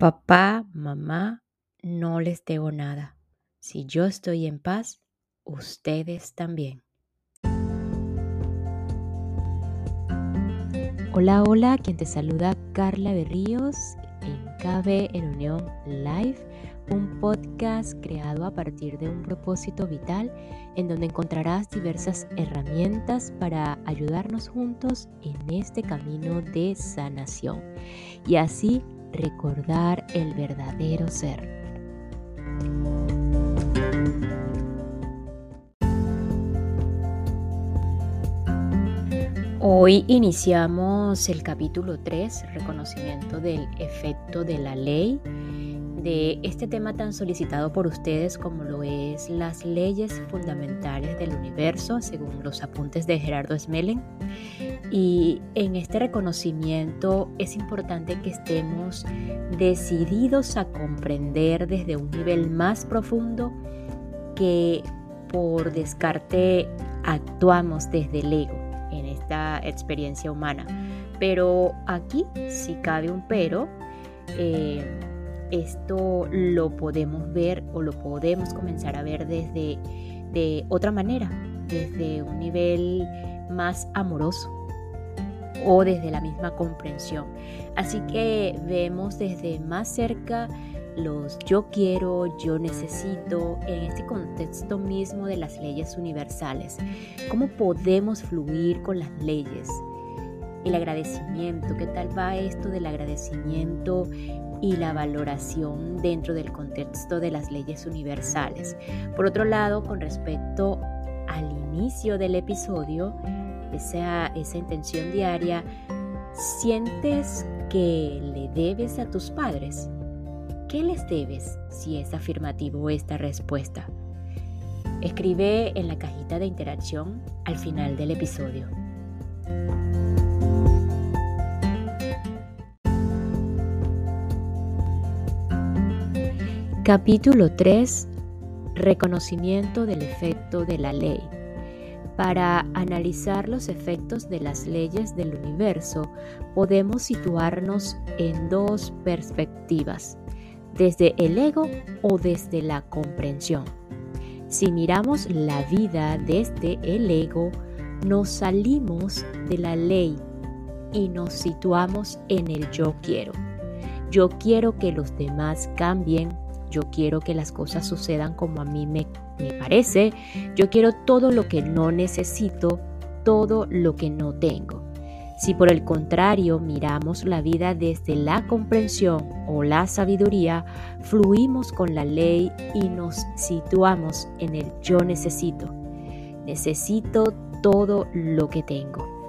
Papá, mamá, no les debo nada. Si yo estoy en paz, ustedes también. Hola, hola, quien te saluda Carla Berríos en KB en Unión Live, un podcast creado a partir de un propósito vital en donde encontrarás diversas herramientas para ayudarnos juntos en este camino de sanación y así recordar el verdadero ser. Hoy iniciamos el capítulo 3, reconocimiento del efecto de la ley, de este tema tan solicitado por ustedes como lo es las leyes fundamentales del universo, según los apuntes de Gerardo Smelen. Y en este reconocimiento es importante que estemos decididos a comprender desde un nivel más profundo que por descarte actuamos desde el ego en esta experiencia humana. Pero aquí, si cabe un pero, eh, esto lo podemos ver o lo podemos comenzar a ver desde de otra manera, desde un nivel más amoroso o desde la misma comprensión. Así que vemos desde más cerca los yo quiero, yo necesito, en este contexto mismo de las leyes universales. ¿Cómo podemos fluir con las leyes? El agradecimiento, ¿qué tal va esto del agradecimiento y la valoración dentro del contexto de las leyes universales? Por otro lado, con respecto al inicio del episodio, esa, esa intención diaria, ¿sientes que le debes a tus padres? ¿Qué les debes si es afirmativo esta respuesta? Escribe en la cajita de interacción al final del episodio. Capítulo 3. Reconocimiento del efecto de la ley. Para analizar los efectos de las leyes del universo, podemos situarnos en dos perspectivas desde el ego o desde la comprensión. Si miramos la vida desde el ego, nos salimos de la ley y nos situamos en el yo quiero. Yo quiero que los demás cambien, yo quiero que las cosas sucedan como a mí me, parece, yo quiero todo lo que no necesito, todo lo que no tengo. Si por el contrario miramos la vida desde la comprensión o la sabiduría, fluimos con la ley y nos situamos en el yo necesito. Necesito todo lo que tengo.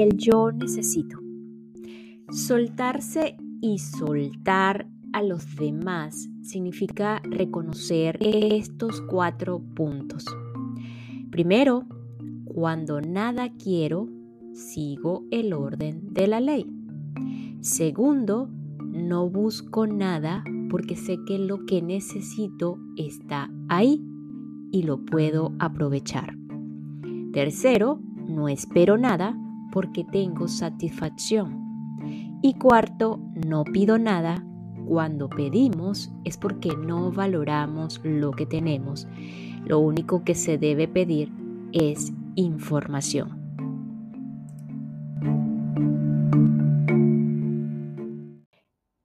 El yo necesito. Soltarse y soltar a los demás significa reconocer estos cuatro puntos. Primero, cuando nada quiero, sigo el orden de la ley. Segundo, no busco nada porque sé que lo que necesito está ahí y lo puedo aprovechar. Tercero, no espero nada porque tengo satisfacción. Y cuarto, no pido nada cuando pedimos es porque no valoramos lo que tenemos. Lo único que se debe pedir es información.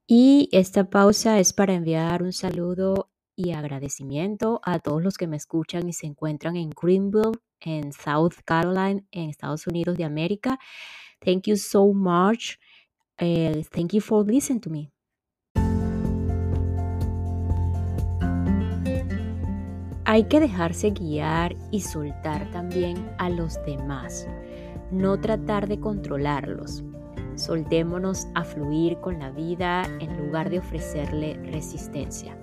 Y esta pausa es para enviar un saludo y agradecimiento a todos los que me escuchan y se encuentran en Greenville, en South Carolina, en Estados Unidos de América. Thank you so much. Uh, thank you for listening to me. Hay que dejarse guiar y soltar también a los demás, no tratar de controlarlos. Soltémonos a fluir con la vida en lugar de ofrecerle resistencia.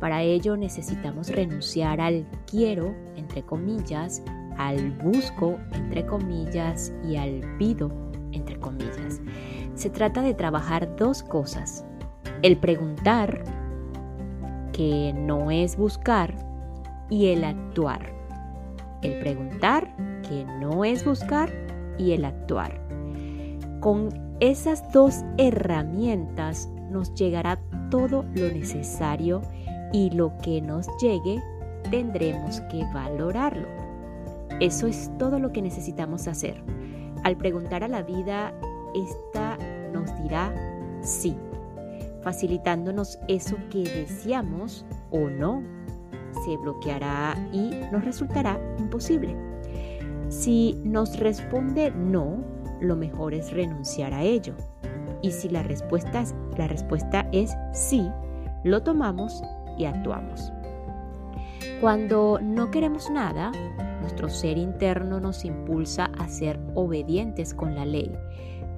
Para ello necesitamos renunciar al quiero, entre comillas, al busco, entre comillas, y al pido, entre comillas. Se trata de trabajar dos cosas. El preguntar, que no es buscar, y el actuar. el preguntar, que no es buscar, y el actuar. Con esas dos herramientas nos llegará todo lo necesario y lo que nos llegue tendremos que valorarlo. Eso es todo lo que necesitamos hacer. Al preguntar a la vida, esta nos dirá sí, facilitándonos eso que deseamos o no. Se bloqueará y nos resultará imposible. Si nos responde no, lo mejor es renunciar a ello. Y si la respuesta, la respuesta es sí, lo tomamos y actuamos. Cuando no queremos nada, nuestro ser interno nos impulsa a ser obedientes con la ley,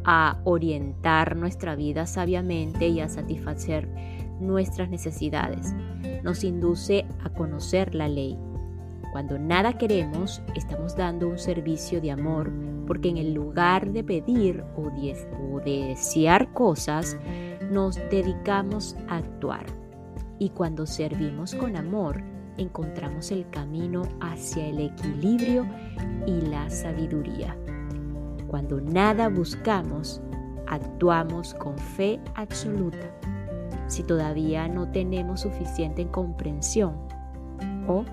a orientar nuestra vida sabiamente y a satisfacer nuestras necesidades. Nos induce a conocer la ley. Cuando nada queremos, estamos dando un servicio de amor porque en el lugar de pedir o de, desear cosas, nos dedicamos a actuar. Y cuando servimos con amor, encontramos el camino hacia el equilibrio y la sabiduría. Cuando nada buscamos, actuamos con fe absoluta. Si todavía no tenemos suficiente comprensión o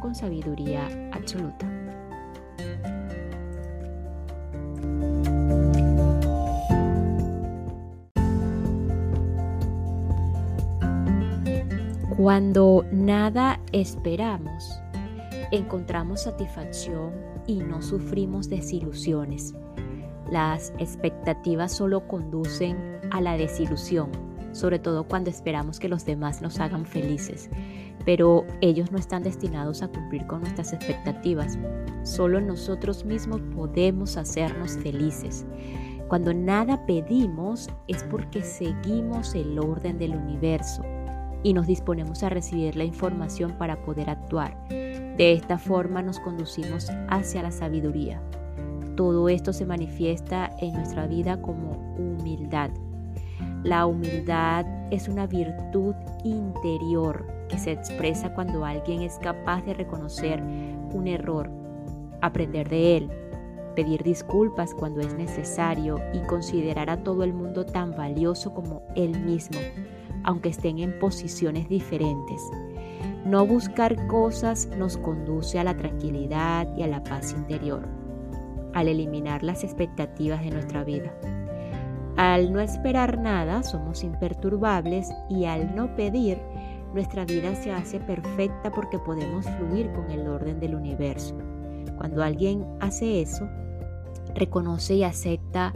con sabiduría absoluta. Cuando nada esperamos, encontramos satisfacción y no sufrimos desilusiones. Las expectativas solo conducen a la desilusión, sobre todo cuando esperamos que los demás nos hagan felices, pero ellos no están destinados a cumplir con nuestras expectativas. Solo nosotros mismos podemos hacernos felices. Cuando nada pedimos es porque seguimos el orden del universo y nos disponemos a recibir la información para poder actuar. De esta forma nos conducimos hacia la sabiduría. Todo esto se manifiesta en nuestra vida como humildad. La humildad es una virtud interior que se expresa cuando alguien es capaz de reconocer un error, aprender de él, pedir disculpas cuando es necesario y considerar a todo el mundo tan valioso como él mismo aunque estén en posiciones diferentes. No buscar cosas nos conduce a la tranquilidad y a la paz interior, al eliminar las expectativas de nuestra vida. Al no esperar nada, somos imperturbables y al no pedir, nuestra vida se hace perfecta porque podemos fluir con el orden del universo. Cuando alguien hace eso, reconoce y acepta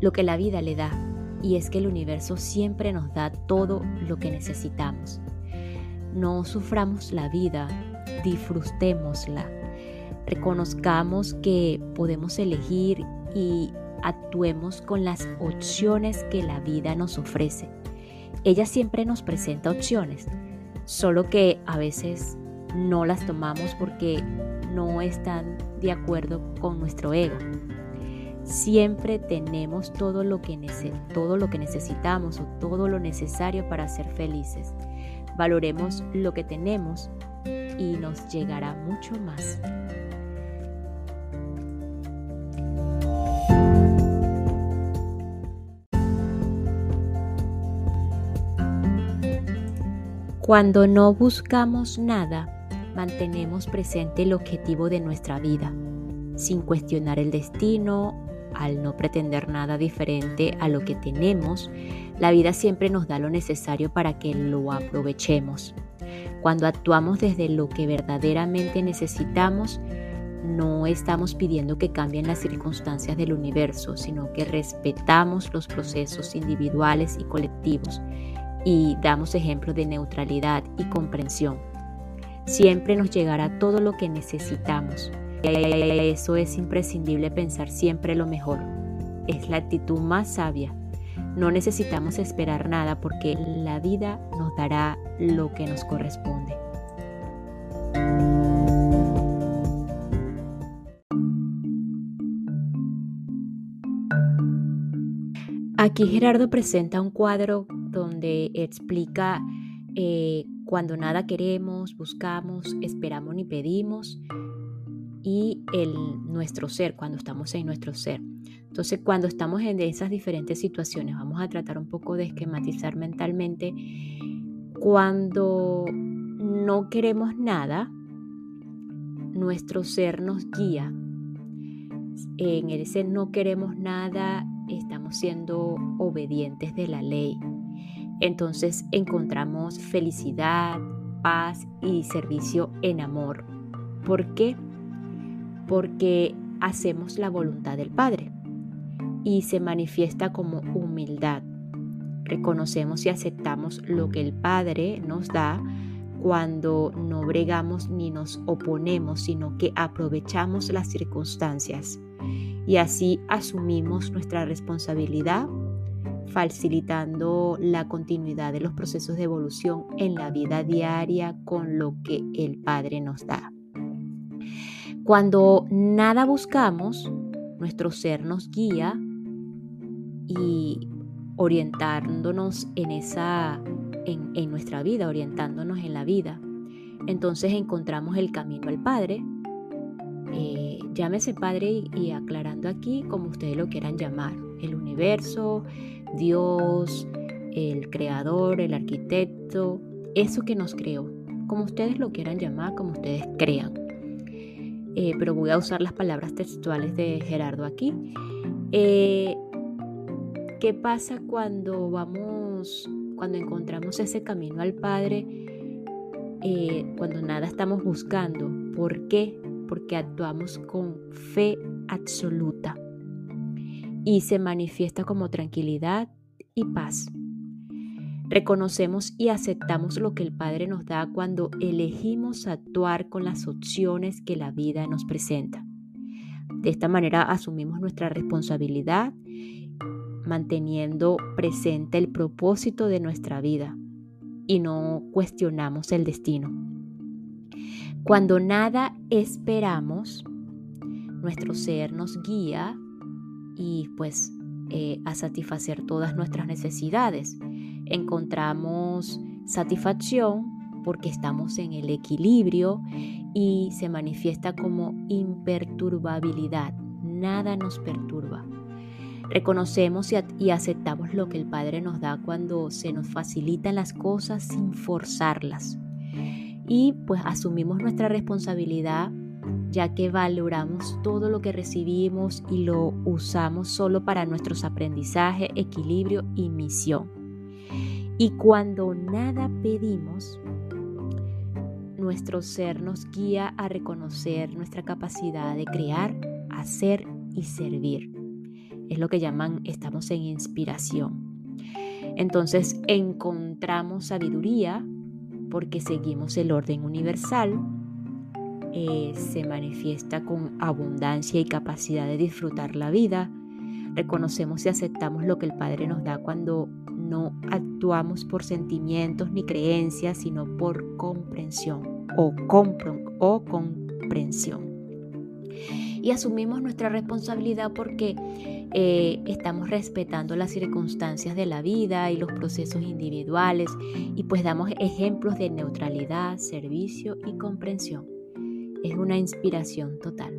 lo que la vida le da y es que el universo siempre nos da todo lo que necesitamos. No suframos la vida, disfrutémosla. Reconozcamos que podemos elegir y actuemos con las opciones que la vida nos ofrece. Ella siempre nos presenta opciones, solo que a veces no las tomamos porque no están de acuerdo con nuestro ego. Siempre tenemos todo lo, que todo lo que necesitamos o todo lo necesario para ser felices. Valoremos lo que tenemos y nos llegará mucho más. Cuando no buscamos nada, mantenemos presente el objetivo de nuestra vida, sin cuestionar el destino al no pretender nada diferente a lo que tenemos, la vida siempre nos da lo necesario para que lo aprovechemos. Cuando actuamos desde lo que verdaderamente necesitamos, no estamos pidiendo que cambien las circunstancias del universo, sino que respetamos los procesos individuales y colectivos y damos ejemplos de neutralidad y comprensión. Siempre nos llegará todo lo que necesitamos eso es imprescindible pensar siempre lo mejor. Es la actitud más sabia. No necesitamos esperar nada porque la vida nos dará lo que nos corresponde. Aquí Gerardo presenta un cuadro donde explica eh, cuando nada queremos, buscamos, esperamos ni pedimos, y nuestro ser, cuando estamos en nuestro ser. Entonces, cuando estamos en esas diferentes situaciones, vamos a tratar un poco de esquematizar mentalmente. Cuando no queremos nada, nuestro ser nos guía. En ese no queremos nada, estamos siendo obedientes de la ley. Entonces encontramos felicidad, paz y servicio en amor. ¿Por qué? Porque hacemos la voluntad del Padre y se manifiesta como humildad. Reconocemos y aceptamos lo que el Padre nos da cuando no bregamos ni nos oponemos, sino que aprovechamos las circunstancias y así asumimos nuestra responsabilidad, facilitando la continuidad de los procesos de evolución en la vida diaria con lo que el Padre nos da. Cuando nada buscamos, nuestro ser nos guía y orientándonos en esa en, nuestra vida, orientándonos en la vida. Entonces encontramos el camino al Padre. Eh, llámese Padre y, aclarando aquí como ustedes lo quieran llamar. El universo, Dios, el creador, el arquitecto, eso que nos creó. Como ustedes lo quieran llamar, como ustedes crean. Eh, pero voy a usar las palabras textuales de Gerardo aquí. Eh, ¿Qué pasa cuando vamos cuando encontramos ese camino al Padre, eh, cuando nada estamos buscando. ¿Por qué? Porque actuamos con fe absoluta y se manifiesta como tranquilidad y paz. Reconocemos y aceptamos lo que el Padre nos da cuando elegimos actuar con las opciones que la vida nos presenta. De esta manera asumimos nuestra responsabilidad manteniendo presente el propósito de nuestra vida y no cuestionamos el destino. Cuando nada esperamos, nuestro ser nos guía y pues eh, a satisfacer todas nuestras necesidades. Encontramos satisfacción porque estamos en el equilibrio y se manifiesta como imperturbabilidad. Nada nos perturba. Reconocemos y aceptamos lo que el Padre nos da cuando se nos facilitan las cosas sin forzarlas. Y pues asumimos nuestra responsabilidad ya que valoramos todo lo que recibimos y lo usamos solo para nuestros aprendizajes, equilibrio y misión. Y cuando nada pedimos, nuestro ser nos guía a reconocer nuestra capacidad de crear, hacer y servir es lo que llaman estamos en inspiración. Entonces encontramos sabiduría porque seguimos el orden universal, eh, se manifiesta con abundancia y capacidad de disfrutar la vida. Reconocemos y aceptamos lo que el Padre nos da cuando no actuamos por sentimientos ni creencias, sino por comprensión o, o comprensión y asumimos nuestra responsabilidad porque eh, estamos respetando las circunstancias de la vida y los procesos individuales y pues damos ejemplos de neutralidad, servicio y comprensión. Es una inspiración total.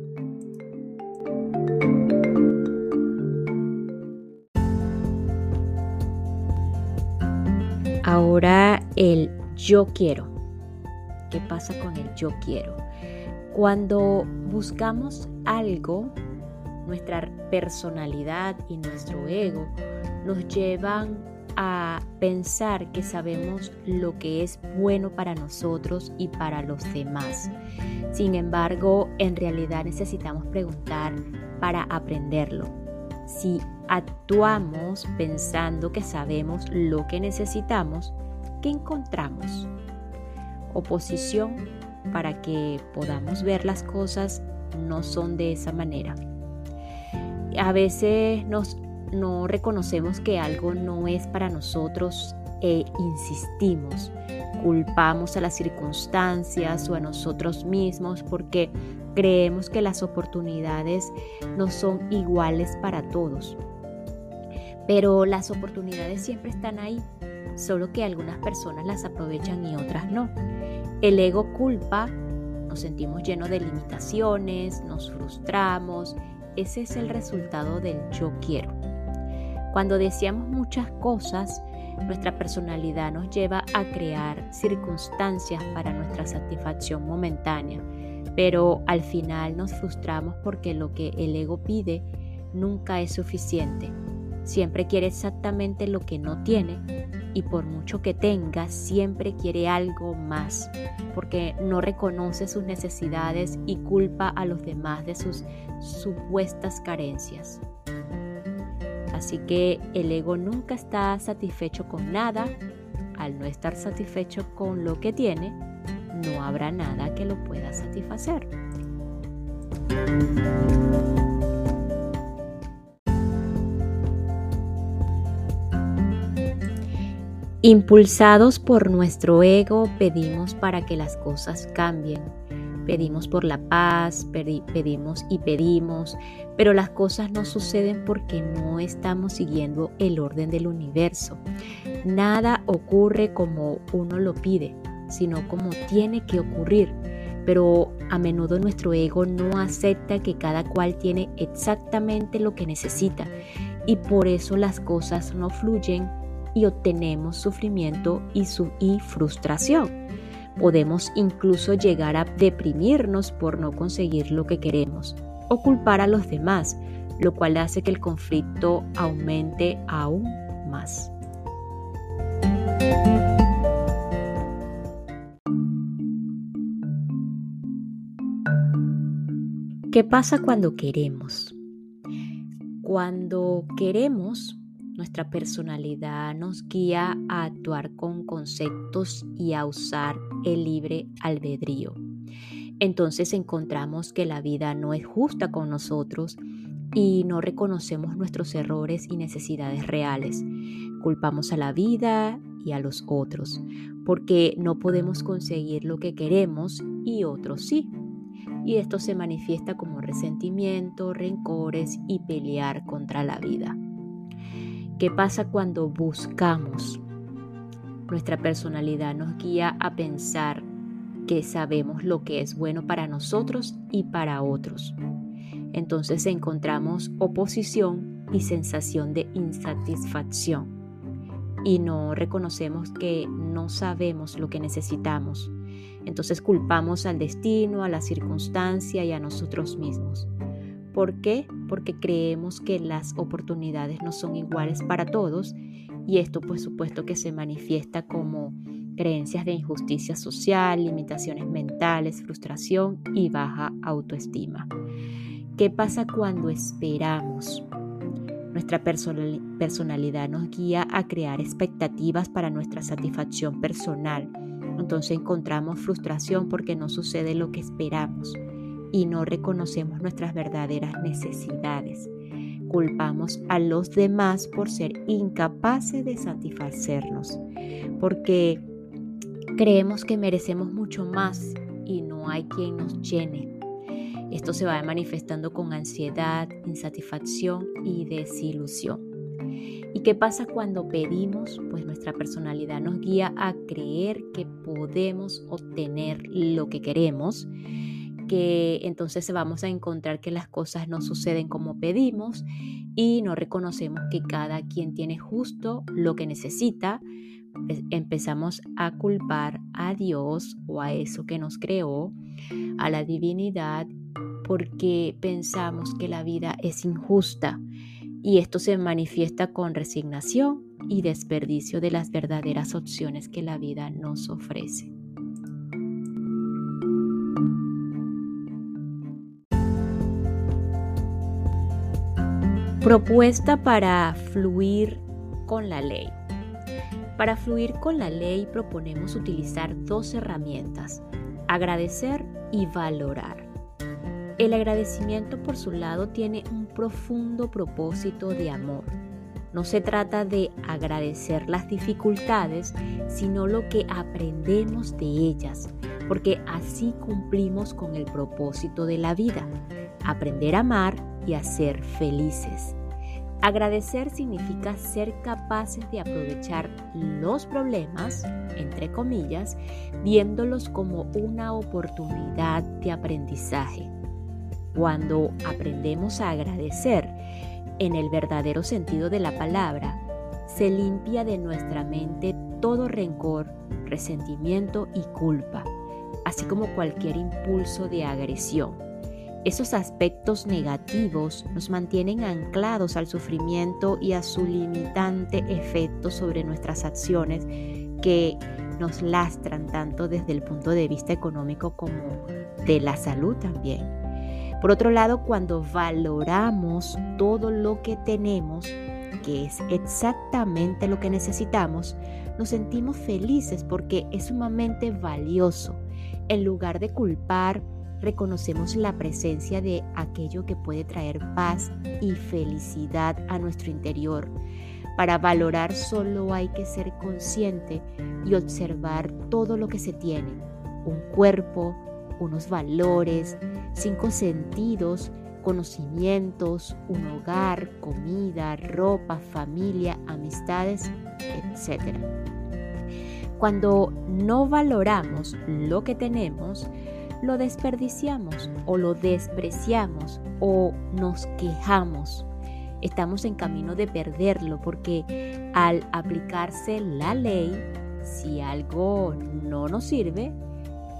Ahora el yo quiero. ¿Qué pasa con el yo quiero? Cuando buscamos algo, nuestra personalidad y nuestro ego nos llevan a pensar que sabemos lo que es bueno para nosotros y para los demás. Sin embargo, en realidad necesitamos preguntar para aprenderlo. Si actuamos pensando que sabemos lo que necesitamos, ¿qué encontramos? Oposición para que podamos ver las cosas no son de esa manera. A veces nos, no reconocemos que algo no es para nosotros e insistimos. Culpamos a las circunstancias o a nosotros mismos porque creemos que las oportunidades no son iguales para todos. Pero las oportunidades siempre están ahí, solo que algunas personas las aprovechan y otras no. El ego culpa nos sentimos llenos de limitaciones, nos frustramos. Ese es el resultado del yo quiero. Cuando deseamos muchas cosas, nuestra personalidad nos lleva a crear circunstancias para nuestra satisfacción momentánea, pero al final nos frustramos porque lo que el ego pide nunca es suficiente. Siempre quiere exactamente lo que no tiene y por mucho que tenga, siempre quiere algo más, porque no reconoce sus necesidades y culpa a los demás de sus supuestas carencias. Así que el ego nunca está satisfecho con nada. Al no estar satisfecho con lo que tiene, no habrá nada que lo pueda satisfacer. Impulsados por nuestro ego, pedimos para que las cosas cambien. Pedimos por la paz, pedimos y pedimos, pero las cosas no suceden porque no estamos siguiendo el orden del universo. Nada ocurre como uno lo pide, sino como tiene que ocurrir. Pero a menudo nuestro ego no acepta que cada cual tiene exactamente lo que necesita y por eso las cosas no fluyen y obtenemos sufrimiento y, frustración. Podemos incluso llegar a deprimirnos por no conseguir lo que queremos o culpar a los demás, lo cual hace que el conflicto aumente aún más. ¿Qué pasa cuando queremos? Cuando queremos, nuestra personalidad nos guía a actuar con conceptos y a usar el libre albedrío. Entonces encontramos que la vida no es justa con nosotros y no reconocemos nuestros errores y necesidades reales. Culpamos a la vida y a los otros porque no podemos conseguir lo que queremos y otros sí. Y esto se manifiesta como resentimiento, rencores y pelear contra la vida. ¿Qué pasa cuando buscamos? Nuestra personalidad nos guía a pensar que sabemos lo que es bueno para nosotros y para otros. Entonces encontramos oposición y sensación de insatisfacción y no reconocemos que no sabemos lo que necesitamos. Entonces culpamos al destino, a la circunstancia y a nosotros mismos. ¿Por qué? Porque creemos que las oportunidades no son iguales para todos y esto por supuesto que se manifiesta como creencias de injusticia social, limitaciones mentales, frustración y baja autoestima. ¿Qué pasa cuando esperamos? Nuestra personalidad nos guía a crear expectativas para nuestra satisfacción personal. Entonces encontramos frustración porque no sucede lo que esperamos y no reconocemos nuestras verdaderas necesidades. Culpamos a los demás por ser incapaces de satisfacernos, porque creemos que merecemos mucho más y no hay quien nos llene. Esto se va manifestando con ansiedad, insatisfacción y desilusión. ¿Y qué pasa cuando pedimos? Pues nuestra personalidad nos guía a creer que podemos obtener lo que queremos que entonces vamos a encontrar que las cosas no suceden como pedimos y no reconocemos que cada quien tiene justo lo que necesita, pues, empezamos a culpar a Dios o a eso que nos creó, a la divinidad, porque pensamos que la vida es injusta y esto se manifiesta con resignación y desperdicio de las verdaderas opciones que la vida nos ofrece. Propuesta para fluir con la ley. Para fluir con la ley proponemos utilizar dos herramientas, agradecer y valorar. El agradecimiento por su lado tiene un profundo propósito de amor. No se trata de agradecer las dificultades, sino lo que aprendemos de ellas, porque así cumplimos con el propósito de la vida, aprender a amar y a ser felices. Agradecer significa ser capaces de aprovechar los problemas, entre comillas, viéndolos como una oportunidad de aprendizaje. Cuando aprendemos a agradecer, en el verdadero sentido de la palabra, se limpia de nuestra mente todo rencor, resentimiento y culpa, así como cualquier impulso de agresión. Esos aspectos negativos nos mantienen anclados al sufrimiento y a su limitante efecto sobre nuestras acciones que nos lastran tanto desde el punto de vista económico como de la salud también. Por otro lado, cuando valoramos todo lo que tenemos, que es exactamente lo que necesitamos, nos sentimos felices porque es sumamente valioso. En lugar de culpar, reconocemos la presencia de aquello que puede traer paz y felicidad a nuestro interior. Para valorar solo hay que ser consciente y observar todo lo que se tiene. Un cuerpo, unos valores, cinco sentidos, conocimientos, un hogar, comida, ropa, familia, amistades, etc. Cuando no valoramos lo que tenemos, lo desperdiciamos o lo despreciamos o nos quejamos. Estamos en camino de perderlo porque al aplicarse la ley, si algo no nos sirve,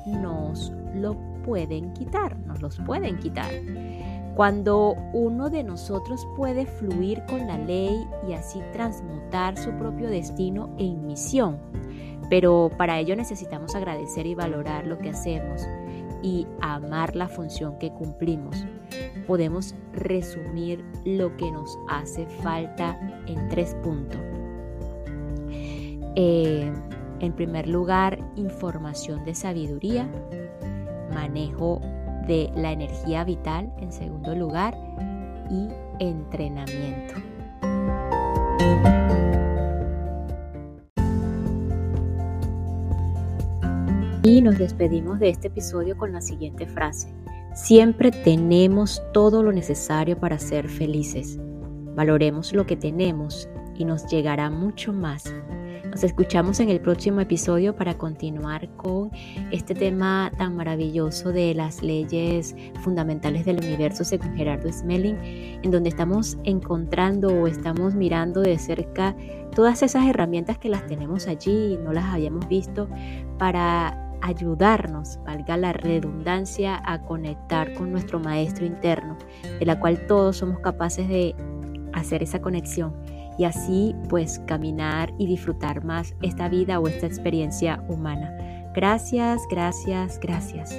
nos lo pueden quitar, nos los pueden quitar. Cuando uno de nosotros puede fluir con la ley y así transmutar su propio destino en misión. Pero para ello necesitamos agradecer y valorar lo que hacemos y amar la función que cumplimos. Podemos resumir lo que nos hace falta en tres puntos. Eh, en primer lugar, información de sabiduría, manejo de la energía vital en segundo lugar y entrenamiento. Y nos despedimos de este episodio con la siguiente frase. Siempre tenemos todo lo necesario para ser felices. Valoremos lo que tenemos y nos llegará mucho más. Nos escuchamos en el próximo episodio para continuar con este tema tan maravilloso de las leyes fundamentales del universo según Gerardo Smelling, en donde estamos encontrando o estamos mirando de cerca todas esas herramientas que las tenemos allí y no las habíamos visto para ayudarnos, valga la redundancia, a conectar con nuestro maestro interno, de la cual todos somos capaces de hacer esa conexión y así pues caminar y disfrutar más esta vida o esta experiencia humana. Gracias, gracias, gracias.